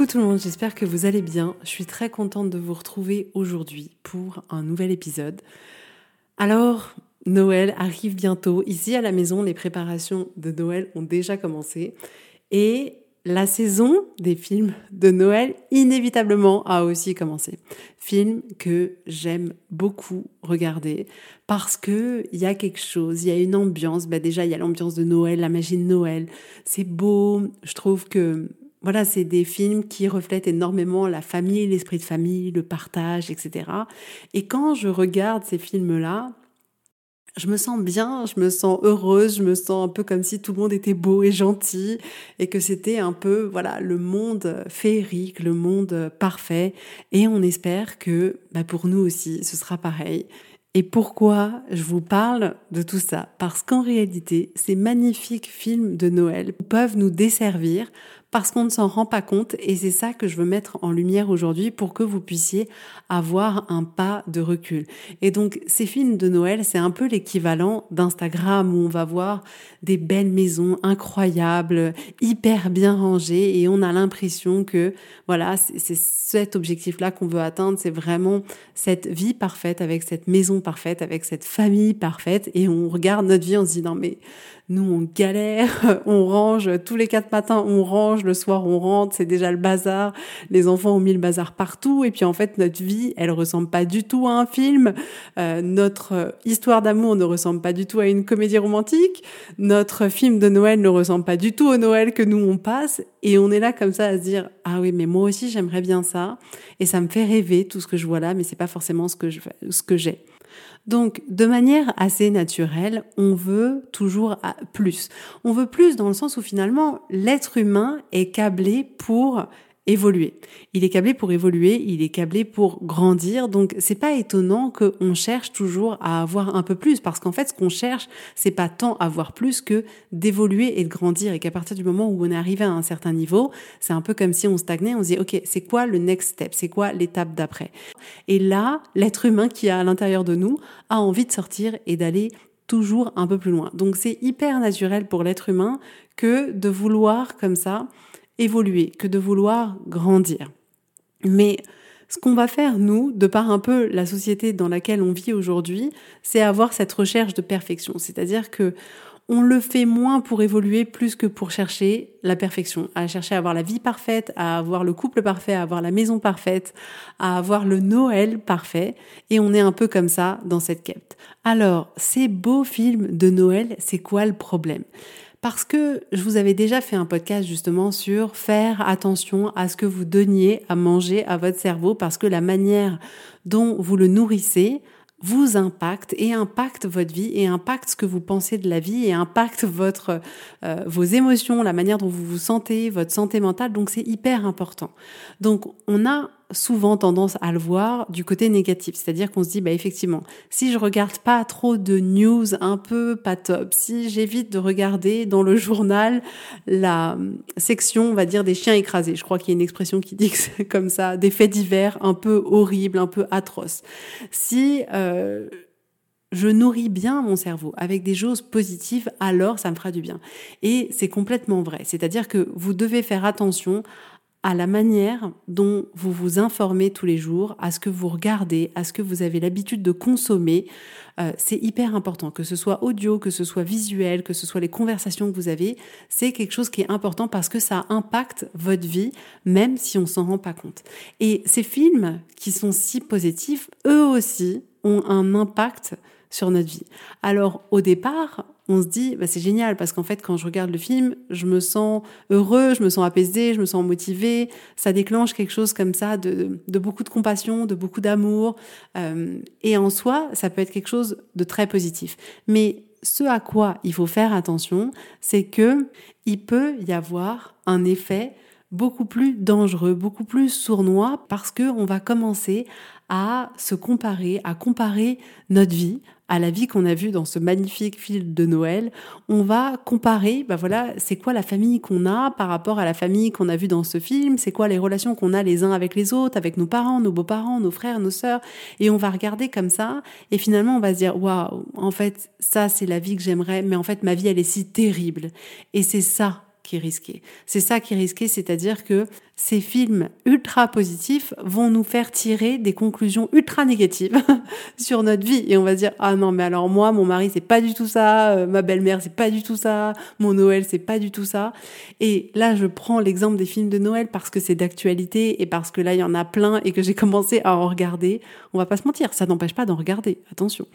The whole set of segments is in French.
Coucou tout le monde, j'espère que vous allez bien. Je suis très contente de vous retrouver aujourd'hui pour un nouvel épisode. Alors, Noël arrive bientôt. Ici à la maison, les préparations de Noël ont déjà commencé. Et la saison des films de Noël, inévitablement, a aussi commencé. Film que j'aime beaucoup regarder parce que il y a quelque chose, il y a une ambiance. Bah déjà, il y a l'ambiance de Noël, la magie de Noël. C'est beau. Je trouve que voilà, c'est des films qui reflètent énormément la famille, l'esprit de famille, le partage, etc. Et quand je regarde ces films-là, je me sens bien, je me sens heureuse, je me sens un peu comme si tout le monde était beau et gentil et que c'était un peu voilà le monde féerique, le monde parfait et on espère que bah, pour nous aussi ce sera pareil. Et pourquoi je vous parle de tout ça? Parce qu'en réalité, ces magnifiques films de Noël peuvent nous desservir parce qu'on ne s'en rend pas compte et c'est ça que je veux mettre en lumière aujourd'hui pour que vous puissiez avoir un pas de recul. Et donc ces films de Noël, c'est un peu l'équivalent d'Instagram où on va voir des belles maisons incroyables, hyper bien rangées et on a l'impression que voilà, c'est cet objectif-là qu'on veut atteindre, c'est vraiment cette vie parfaite avec cette maison parfaite, avec cette famille parfaite et on regarde notre vie, on se dit non mais nous, on galère, on range tous les quatre matins, on range, le soir, on rentre, c'est déjà le bazar. Les enfants ont mis le bazar partout. Et puis, en fait, notre vie, elle ressemble pas du tout à un film. Euh, notre histoire d'amour ne ressemble pas du tout à une comédie romantique. Notre film de Noël ne ressemble pas du tout au Noël que nous, on passe. Et on est là comme ça à se dire, ah oui, mais moi aussi, j'aimerais bien ça. Et ça me fait rêver tout ce que je vois là, mais c'est pas forcément ce que ce que j'ai. Donc, de manière assez naturelle, on veut toujours plus. On veut plus dans le sens où finalement, l'être humain est câblé pour évoluer. Il est câblé pour évoluer, il est câblé pour grandir. Donc c'est pas étonnant qu'on cherche toujours à avoir un peu plus parce qu'en fait ce qu'on cherche, c'est pas tant avoir plus que d'évoluer et de grandir et qu'à partir du moment où on est arrivé à un certain niveau, c'est un peu comme si on stagnait, on se dit OK, c'est quoi le next step? C'est quoi l'étape d'après? Et là, l'être humain qui est à l'intérieur de nous a envie de sortir et d'aller toujours un peu plus loin. Donc c'est hyper naturel pour l'être humain que de vouloir comme ça évoluer, que de vouloir grandir. Mais ce qu'on va faire, nous, de par un peu la société dans laquelle on vit aujourd'hui, c'est avoir cette recherche de perfection. C'est-à-dire que on le fait moins pour évoluer plus que pour chercher la perfection, à chercher à avoir la vie parfaite, à avoir le couple parfait, à avoir la maison parfaite, à avoir le Noël parfait. Et on est un peu comme ça dans cette quête. Alors, ces beaux films de Noël, c'est quoi le problème? Parce que je vous avais déjà fait un podcast justement sur faire attention à ce que vous donniez à manger à votre cerveau parce que la manière dont vous le nourrissez vous impacte et impacte votre vie et impacte ce que vous pensez de la vie et impacte votre euh, vos émotions, la manière dont vous vous sentez, votre santé mentale. Donc c'est hyper important. Donc on a souvent tendance à le voir du côté négatif, c'est-à-dire qu'on se dit bah effectivement, si je regarde pas trop de news un peu pas top, si j'évite de regarder dans le journal la hum, section, on va dire des chiens écrasés. Je crois qu'il y a une expression qui dit comme ça, des faits divers un peu horribles, un peu atroces. Si euh, je nourris bien mon cerveau avec des choses positives, alors ça me fera du bien. Et c'est complètement vrai. C'est-à-dire que vous devez faire attention à la manière dont vous vous informez tous les jours, à ce que vous regardez, à ce que vous avez l'habitude de consommer. Euh, c'est hyper important, que ce soit audio, que ce soit visuel, que ce soit les conversations que vous avez, c'est quelque chose qui est important parce que ça impacte votre vie, même si on s'en rend pas compte. Et ces films qui sont si positifs, eux aussi ont un impact sur notre vie. Alors au départ, on se dit bah, c'est génial parce qu'en fait quand je regarde le film, je me sens heureux, je me sens apaisé, je me sens motivé, ça déclenche quelque chose comme ça de, beaucoup de compassion, de beaucoup d'amour euh, et en soi ça peut être quelque chose de très positif. Mais ce à quoi il faut faire attention, c'est que il peut y avoir un effet beaucoup plus dangereux, beaucoup plus sournois parce que on va commencer à se comparer, à comparer notre vie à la vie qu'on a vue dans ce magnifique film de Noël. On va comparer, bah voilà, c'est quoi la famille qu'on a par rapport à la famille qu'on a vue dans ce film, c'est quoi les relations qu'on a les uns avec les autres, avec nos parents, nos beaux-parents, nos frères, nos sœurs, et on va regarder comme ça, et finalement on va se dire, waouh, en fait, ça c'est la vie que j'aimerais, mais en fait ma vie elle est si terrible. Et c'est ça qui est risqué. C'est ça qui est risqué, c'est-à-dire que ces films ultra positifs vont nous faire tirer des conclusions ultra négatives sur notre vie et on va dire ah non mais alors moi mon mari c'est pas du tout ça, euh, ma belle-mère c'est pas du tout ça, mon Noël c'est pas du tout ça. Et là je prends l'exemple des films de Noël parce que c'est d'actualité et parce que là il y en a plein et que j'ai commencé à en regarder. On va pas se mentir, ça n'empêche pas d'en regarder, attention.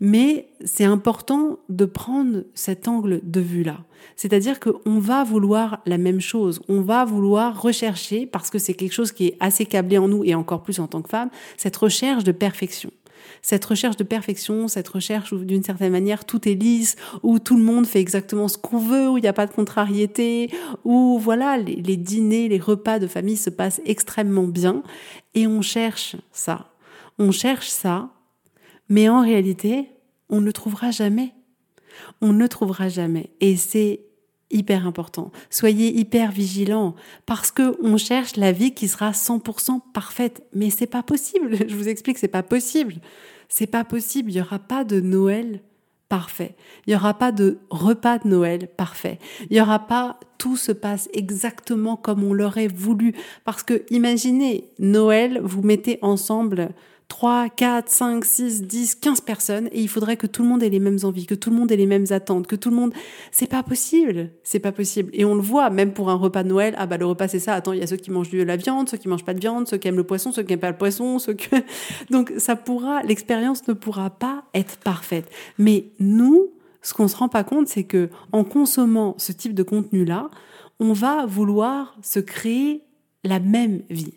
Mais c'est important de prendre cet angle de vue-là. C'est-à-dire qu'on va vouloir la même chose, on va vouloir rechercher, parce que c'est quelque chose qui est assez câblé en nous et encore plus en tant que femme, cette recherche de perfection cette recherche de perfection, cette recherche où d'une certaine manière tout est lisse, où tout le monde fait exactement ce qu'on veut, où il n'y a pas de contrariété, où voilà, les, les, dîners, les repas de famille se passent extrêmement bien. Et on cherche ça. On cherche ça mais en réalité, on ne le trouvera jamais. On ne le trouvera jamais. Et c'est hyper important. Soyez hyper vigilants parce que on cherche la vie qui sera 100% parfaite. Mais c'est pas possible. Je vous explique, c'est pas possible. C'est pas possible. Il y aura pas de Noël parfait. Il n'y aura pas de repas de Noël parfait. Il n'y aura pas tout se passe exactement comme on l'aurait voulu. Parce que imaginez, Noël, vous mettez ensemble 3, 4, 5, 6, 10, 15 personnes et il faudrait que tout le monde ait les mêmes envies, que tout le monde ait les mêmes attentes, que tout le monde... C'est pas possible. C'est pas possible. Et on le voit, même pour un repas de Noël. Ah bah le repas c'est ça. Attends, il y a ceux qui mangent de la viande, ceux qui mangent pas de viande, ceux qui aiment le poisson, ceux qui n'aiment pas le poisson, ceux que... Donc ça pourra, l'expérience ne pourra pas être parfaite. Mais nous, ce qu'on se rend pas compte, c'est que en consommant ce type de contenu-là, on va vouloir se créer la même vie.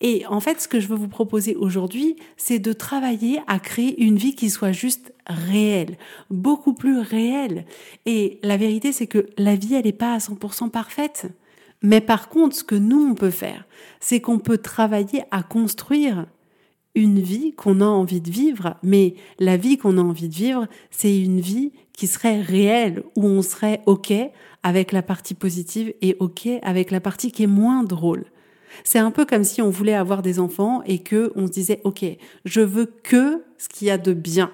Et en fait, ce que je veux vous proposer aujourd'hui, c'est de travailler à créer une vie qui soit juste réelle, beaucoup plus réelle. Et la vérité, c'est que la vie, elle n'est pas à 100% parfaite. Mais par contre, ce que nous, on peut faire, c'est qu'on peut travailler à construire une vie qu'on a envie de vivre, mais la vie qu'on a envie de vivre, c'est une vie qui serait réelle, où on serait OK avec la partie positive et OK avec la partie qui est moins drôle. C'est un peu comme si on voulait avoir des enfants et que on se disait OK, je veux que ce qu'il y a de bien.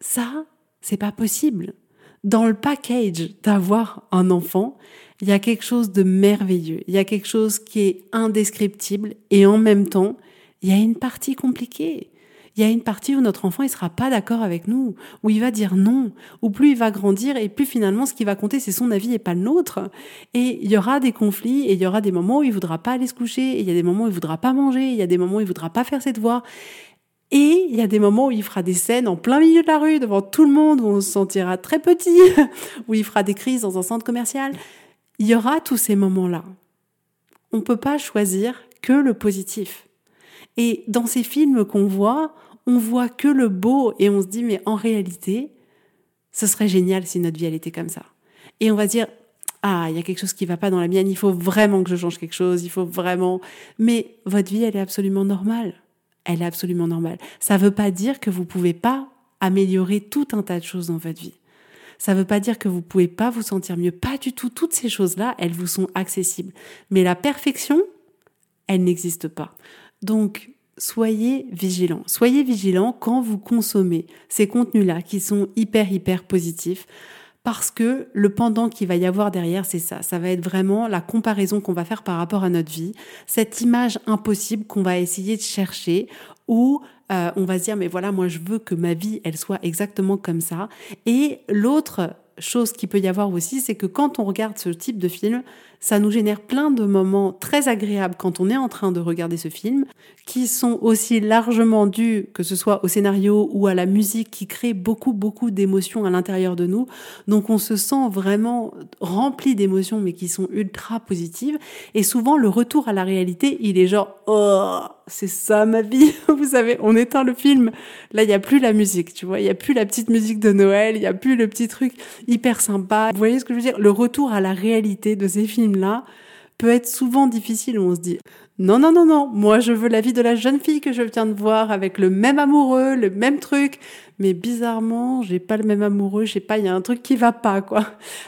Ça, c'est pas possible. Dans le package d'avoir un enfant, il y a quelque chose de merveilleux, il y a quelque chose qui est indescriptible et en même temps, il y a une partie compliquée il y a une partie où notre enfant il sera pas d'accord avec nous, où il va dire non, où plus il va grandir et plus finalement ce qui va compter c'est son avis et pas le nôtre. Et il y aura des conflits et il y aura des moments où il voudra pas aller se coucher, et il y a des moments où il voudra pas manger, il y a des moments où il voudra pas faire ses devoirs. Et il y a des moments où il fera des scènes en plein milieu de la rue, devant tout le monde, où on se sentira très petit, où il fera des crises dans un centre commercial. Il y aura tous ces moments-là. On peut pas choisir que le positif. Et dans ces films qu'on voit, on voit que le beau et on se dit mais en réalité, ce serait génial si notre vie elle était comme ça. Et on va dire ah, il y a quelque chose qui va pas dans la mienne, il faut vraiment que je change quelque chose, il faut vraiment mais votre vie elle est absolument normale. Elle est absolument normale. Ça veut pas dire que vous pouvez pas améliorer tout un tas de choses dans votre vie. Ça veut pas dire que vous pouvez pas vous sentir mieux, pas du tout. Toutes ces choses-là, elles vous sont accessibles. Mais la perfection, elle n'existe pas. Donc, soyez vigilants. Soyez vigilants quand vous consommez ces contenus-là qui sont hyper, hyper positifs parce que le pendant qu'il va y avoir derrière, c'est ça. Ça va être vraiment la comparaison qu'on va faire par rapport à notre vie, cette image impossible qu'on va essayer de chercher où euh, on va se dire mais voilà moi je veux que ma vie elle soit exactement comme ça et l'autre chose qui peut y avoir aussi c'est que quand on regarde ce type de film ça nous génère plein de moments très agréables quand on est en train de regarder ce film, qui sont aussi largement dus, que ce soit au scénario ou à la musique, qui crée beaucoup, beaucoup d'émotions à l'intérieur de nous. Donc on se sent vraiment rempli d'émotions, mais qui sont ultra positives. Et souvent, le retour à la réalité, il est genre, oh, c'est ça ma vie. Vous savez, on éteint le film. Là, il n'y a plus la musique, tu vois. Il n'y a plus la petite musique de Noël. Il n'y a plus le petit truc hyper sympa. Vous voyez ce que je veux dire? Le retour à la réalité de ces films là peut être souvent difficile on se dit non, non, non, non, moi je veux la vie de la jeune fille que je viens de voir avec le même amoureux, le même truc, mais bizarrement, j'ai pas le même amoureux, je sais pas, il y a un truc qui va pas, quoi.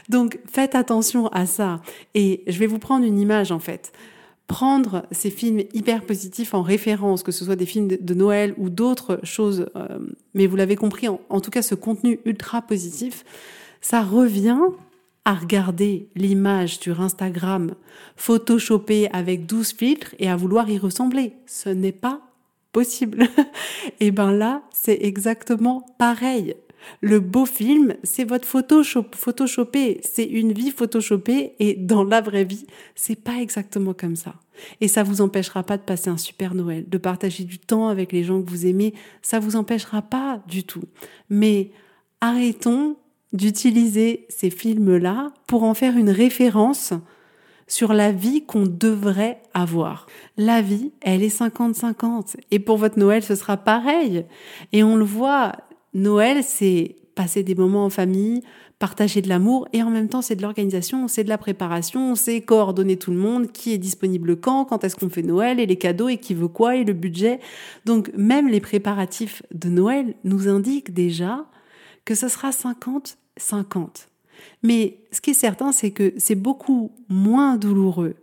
Donc faites attention à ça. Et je vais vous prendre une image en fait. Prendre ces films hyper positifs en référence, que ce soit des films de Noël ou d'autres choses, euh, mais vous l'avez compris, en tout cas ce contenu ultra positif, ça revient à regarder l'image sur Instagram photoshopée avec 12 filtres et à vouloir y ressembler. Ce n'est pas possible. et ben là, c'est exactement pareil. Le beau film, c'est votre photoshop, photoshopé, c'est une vie photoshopée et dans la vraie vie, c'est pas exactement comme ça. Et ça vous empêchera pas de passer un super Noël, de partager du temps avec les gens que vous aimez, ça vous empêchera pas du tout. Mais arrêtons d'utiliser ces films-là pour en faire une référence sur la vie qu'on devrait avoir. La vie, elle est 50-50. Et pour votre Noël, ce sera pareil. Et on le voit, Noël, c'est passer des moments en famille, partager de l'amour, et en même temps, c'est de l'organisation, c'est de la préparation, c'est coordonner tout le monde, qui est disponible quand, quand est-ce qu'on fait Noël, et les cadeaux, et qui veut quoi, et le budget. Donc, même les préparatifs de Noël nous indiquent déjà que ce sera 50 50. Mais ce qui est certain, c'est que c'est beaucoup moins douloureux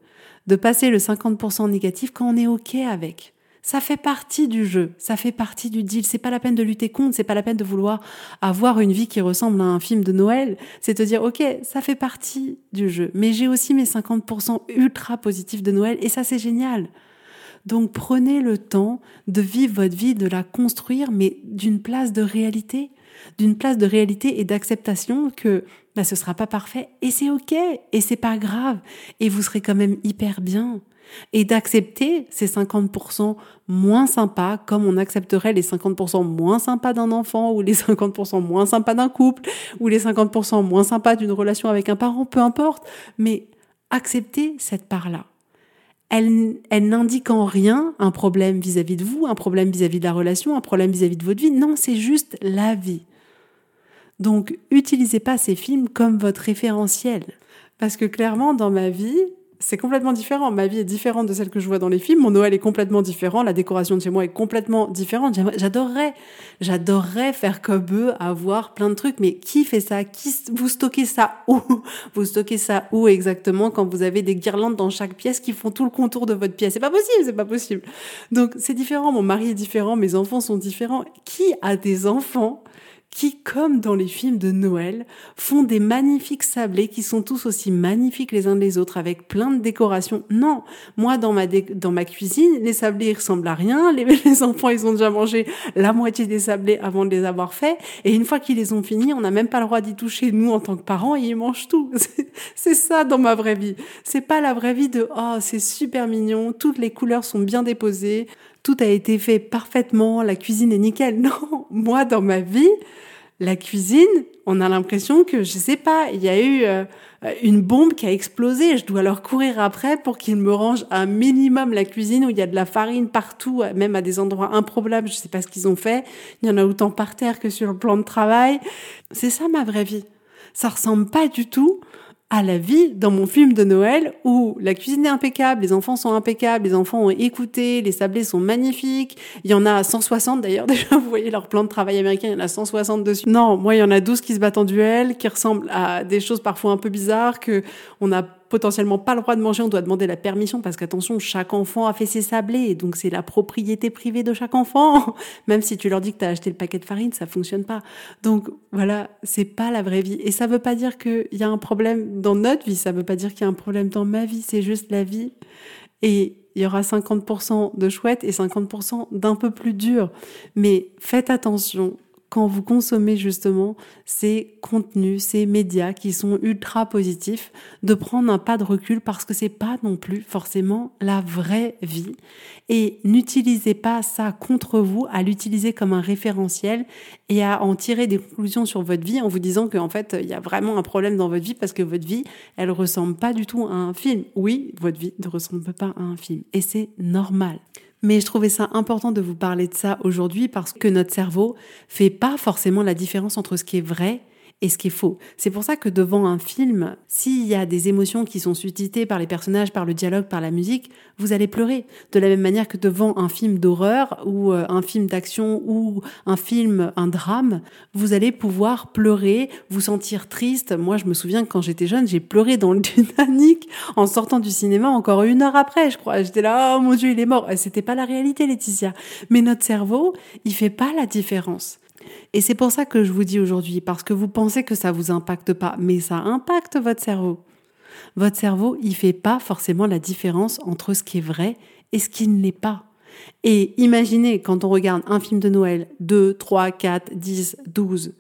de passer le 50% négatif quand on est OK avec. Ça fait partie du jeu, ça fait partie du deal. C'est pas la peine de lutter contre, c'est pas la peine de vouloir avoir une vie qui ressemble à un film de Noël. C'est te dire, OK, ça fait partie du jeu. Mais j'ai aussi mes 50% ultra positifs de Noël et ça, c'est génial. Donc prenez le temps de vivre votre vie, de la construire, mais d'une place de réalité d'une place de réalité et d'acceptation que bah, ce sera pas parfait. Et c'est ok et c'est pas grave. Et vous serez quand même hyper bien. Et d'accepter ces 50% moins sympas comme on accepterait les 50% moins sympas d'un enfant ou les 50% moins sympas d'un couple ou les 50% moins sympas d'une relation avec un parent, peu importe, mais accepter cette part-là. Elle, n'indique en rien un problème vis-à-vis de vous, un problème vis-à-vis de la relation, un problème vis à -vis de votre vie. Non, c'est juste la vie. Donc, utilisez pas ces films comme votre référentiel. Parce que clairement, dans ma vie, c'est complètement différent. Ma vie est différente de celle que je vois dans les films. Mon Noël est complètement différent. La décoration de chez moi est complètement différente. J'adorerais, j'adorerais faire comme eux, avoir plein de trucs. Mais qui fait ça? Vous stockez ça où? Vous stockez ça où exactement quand vous avez des guirlandes dans chaque pièce qui font tout le contour de votre pièce? C'est pas possible, c'est pas possible. Donc, c'est différent. Mon mari est différent. Mes enfants sont différents. Qui a des enfants qui, comme dans les films de Noël, font des magnifiques sablés qui sont tous aussi magnifiques les uns les autres avec plein de décorations. Non, moi dans ma dans ma cuisine, les sablés ils ressemblent à rien. Les, les enfants ils ont déjà mangé la moitié des sablés avant de les avoir faits et une fois qu'ils les ont finis, on n'a même pas le droit d'y toucher nous en tant que parents et ils mangent tout. C'est ça dans ma vraie vie. C'est pas la vraie vie de oh c'est super mignon, toutes les couleurs sont bien déposées tout a été fait parfaitement, la cuisine est nickel. Non, moi dans ma vie, la cuisine, on a l'impression que, je sais pas, il y a eu euh, une bombe qui a explosé. Je dois leur courir après pour qu'ils me rangent un minimum la cuisine où il y a de la farine partout, même à des endroits improbables. Je sais pas ce qu'ils ont fait. Il y en a autant par terre que sur le plan de travail. C'est ça ma vraie vie. Ça ressemble pas du tout à la vie dans mon film de Noël où la cuisine est impeccable, les enfants sont impeccables, les enfants ont écouté, les sablés sont magnifiques. Il y en a 160 d'ailleurs, déjà vous voyez leur plan de travail américain, il y en a 160 dessus. Non, moi il y en a 12 qui se battent en duel, qui ressemblent à des choses parfois un peu bizarres que on a potentiellement pas le droit de manger, on doit demander la permission parce qu'attention, chaque enfant a fait ses sablés, donc c'est la propriété privée de chaque enfant. Même si tu leur dis que tu as acheté le paquet de farine, ça fonctionne pas. Donc voilà, c'est pas la vraie vie. Et ça veut pas dire qu'il y a un problème dans notre vie, ça veut pas dire qu'il y a un problème dans ma vie, c'est juste la vie. Et il y aura 50% de chouette et 50% d'un peu plus dur. Mais faites attention quand vous consommez justement ces contenus, ces médias qui sont ultra positifs, de prendre un pas de recul parce que c'est pas non plus forcément la vraie vie. Et n'utilisez pas ça contre vous, à l'utiliser comme un référentiel et à en tirer des conclusions sur votre vie en vous disant qu'en fait, il y a vraiment un problème dans votre vie parce que votre vie, elle ressemble pas du tout à un film. Oui, votre vie ne ressemble pas à un film. Et c'est normal. Mais je trouvais ça important de vous parler de ça aujourd'hui parce que notre cerveau fait pas forcément la différence entre ce qui est vrai et ce qui est faux. C'est pour ça que devant un film, s'il y a des émotions qui sont suscitées par les personnages, par le dialogue, par la musique, vous allez pleurer. De la même manière que devant un film d'horreur ou euh, un film d'action ou un film, un drame, vous allez pouvoir pleurer, vous sentir triste. Moi, je me souviens que quand j'étais jeune, j'ai pleuré dans le Titanic en sortant du cinéma encore une heure après, je crois. J'étais là, oh mon Dieu, il est mort. C'était pas la réalité, Laetitia. Mais notre cerveau, il fait pas la différence. Et c'est pour ça que je vous dis aujourd'hui, parce que vous pensez que ça vous impacte pas, mais ça impacte votre cerveau. Votre cerveau, il fait pas forcément la différence entre ce qui est vrai et ce qui ne l'est pas. Et imaginez quand on regarde un film de Noël, 2, 3, 4, 10, 12,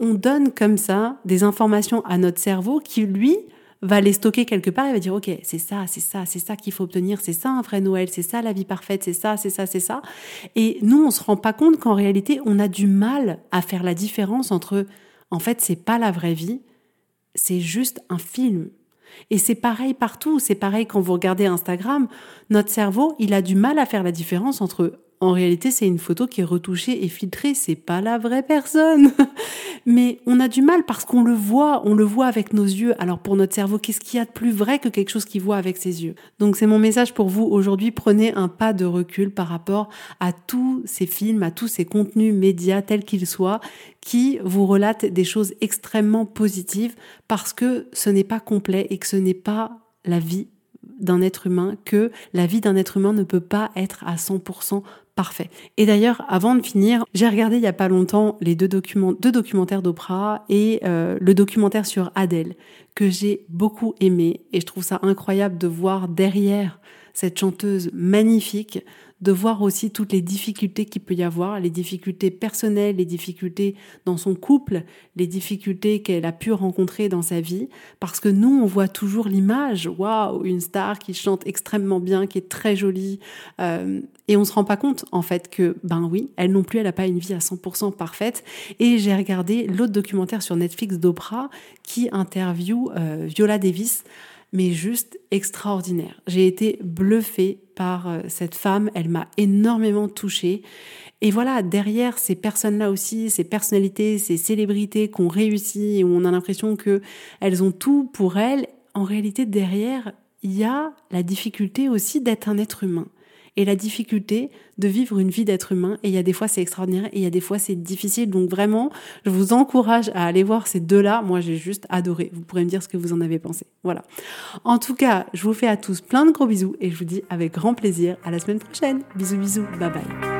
on donne comme ça des informations à notre cerveau qui, lui, va les stocker quelque part et va dire ok c'est ça c'est ça c'est ça qu'il faut obtenir c'est ça un vrai Noël c'est ça la vie parfaite c'est ça c'est ça c'est ça. Et nous on se rend pas compte qu'en réalité on a du mal à faire la différence entre en fait c'est pas la vraie vie c'est juste un film. Et c'est pareil partout c'est pareil quand vous regardez Instagram. Notre cerveau il a du mal à faire la différence entre en réalité, c'est une photo qui est retouchée et filtrée, c'est pas la vraie personne. Mais on a du mal parce qu'on le voit, on le voit avec nos yeux. Alors pour notre cerveau, qu'est-ce qu'il y a de plus vrai que quelque chose qu'il voit avec ses yeux? Donc c'est mon message pour vous aujourd'hui, prenez un pas de recul par rapport à tous ces films, à tous ces contenus médias tels qu'ils soient qui vous relatent des choses extrêmement positives parce que ce n'est pas complet et que ce n'est pas la vie d'un être humain que la vie d'un être humain ne peut pas être à 100% parfait. Et d'ailleurs, avant de finir, j'ai regardé il y a pas longtemps les deux, documents, deux documentaires d'Oprah et euh, le documentaire sur Adèle que j'ai beaucoup aimé et je trouve ça incroyable de voir derrière cette chanteuse magnifique de voir aussi toutes les difficultés qu'il peut y avoir, les difficultés personnelles, les difficultés dans son couple, les difficultés qu'elle a pu rencontrer dans sa vie, parce que nous, on voit toujours l'image, waouh, une star qui chante extrêmement bien, qui est très jolie, euh, et on se rend pas compte en fait que, ben oui, elle non plus, elle n'a pas une vie à 100% parfaite. Et j'ai regardé l'autre documentaire sur Netflix d'Oprah qui interview euh, Viola Davis mais juste extraordinaire. J'ai été bluffée par euh, cette femme, elle m'a énormément touchée. Et voilà, derrière ces personnes-là aussi, ces personnalités, ces célébrités qu'on réussit, où on a l'impression que elles ont tout pour elles, en réalité derrière, il y a la difficulté aussi d'être un être humain et la difficulté de vivre une vie d'être humain. Et il y a des fois c'est extraordinaire et il y a des fois c'est difficile. Donc vraiment, je vous encourage à aller voir ces deux-là. Moi, j'ai juste adoré. Vous pourrez me dire ce que vous en avez pensé. Voilà. En tout cas, je vous fais à tous plein de gros bisous et je vous dis avec grand plaisir à la semaine prochaine. Bisous, bisous. Bye bye.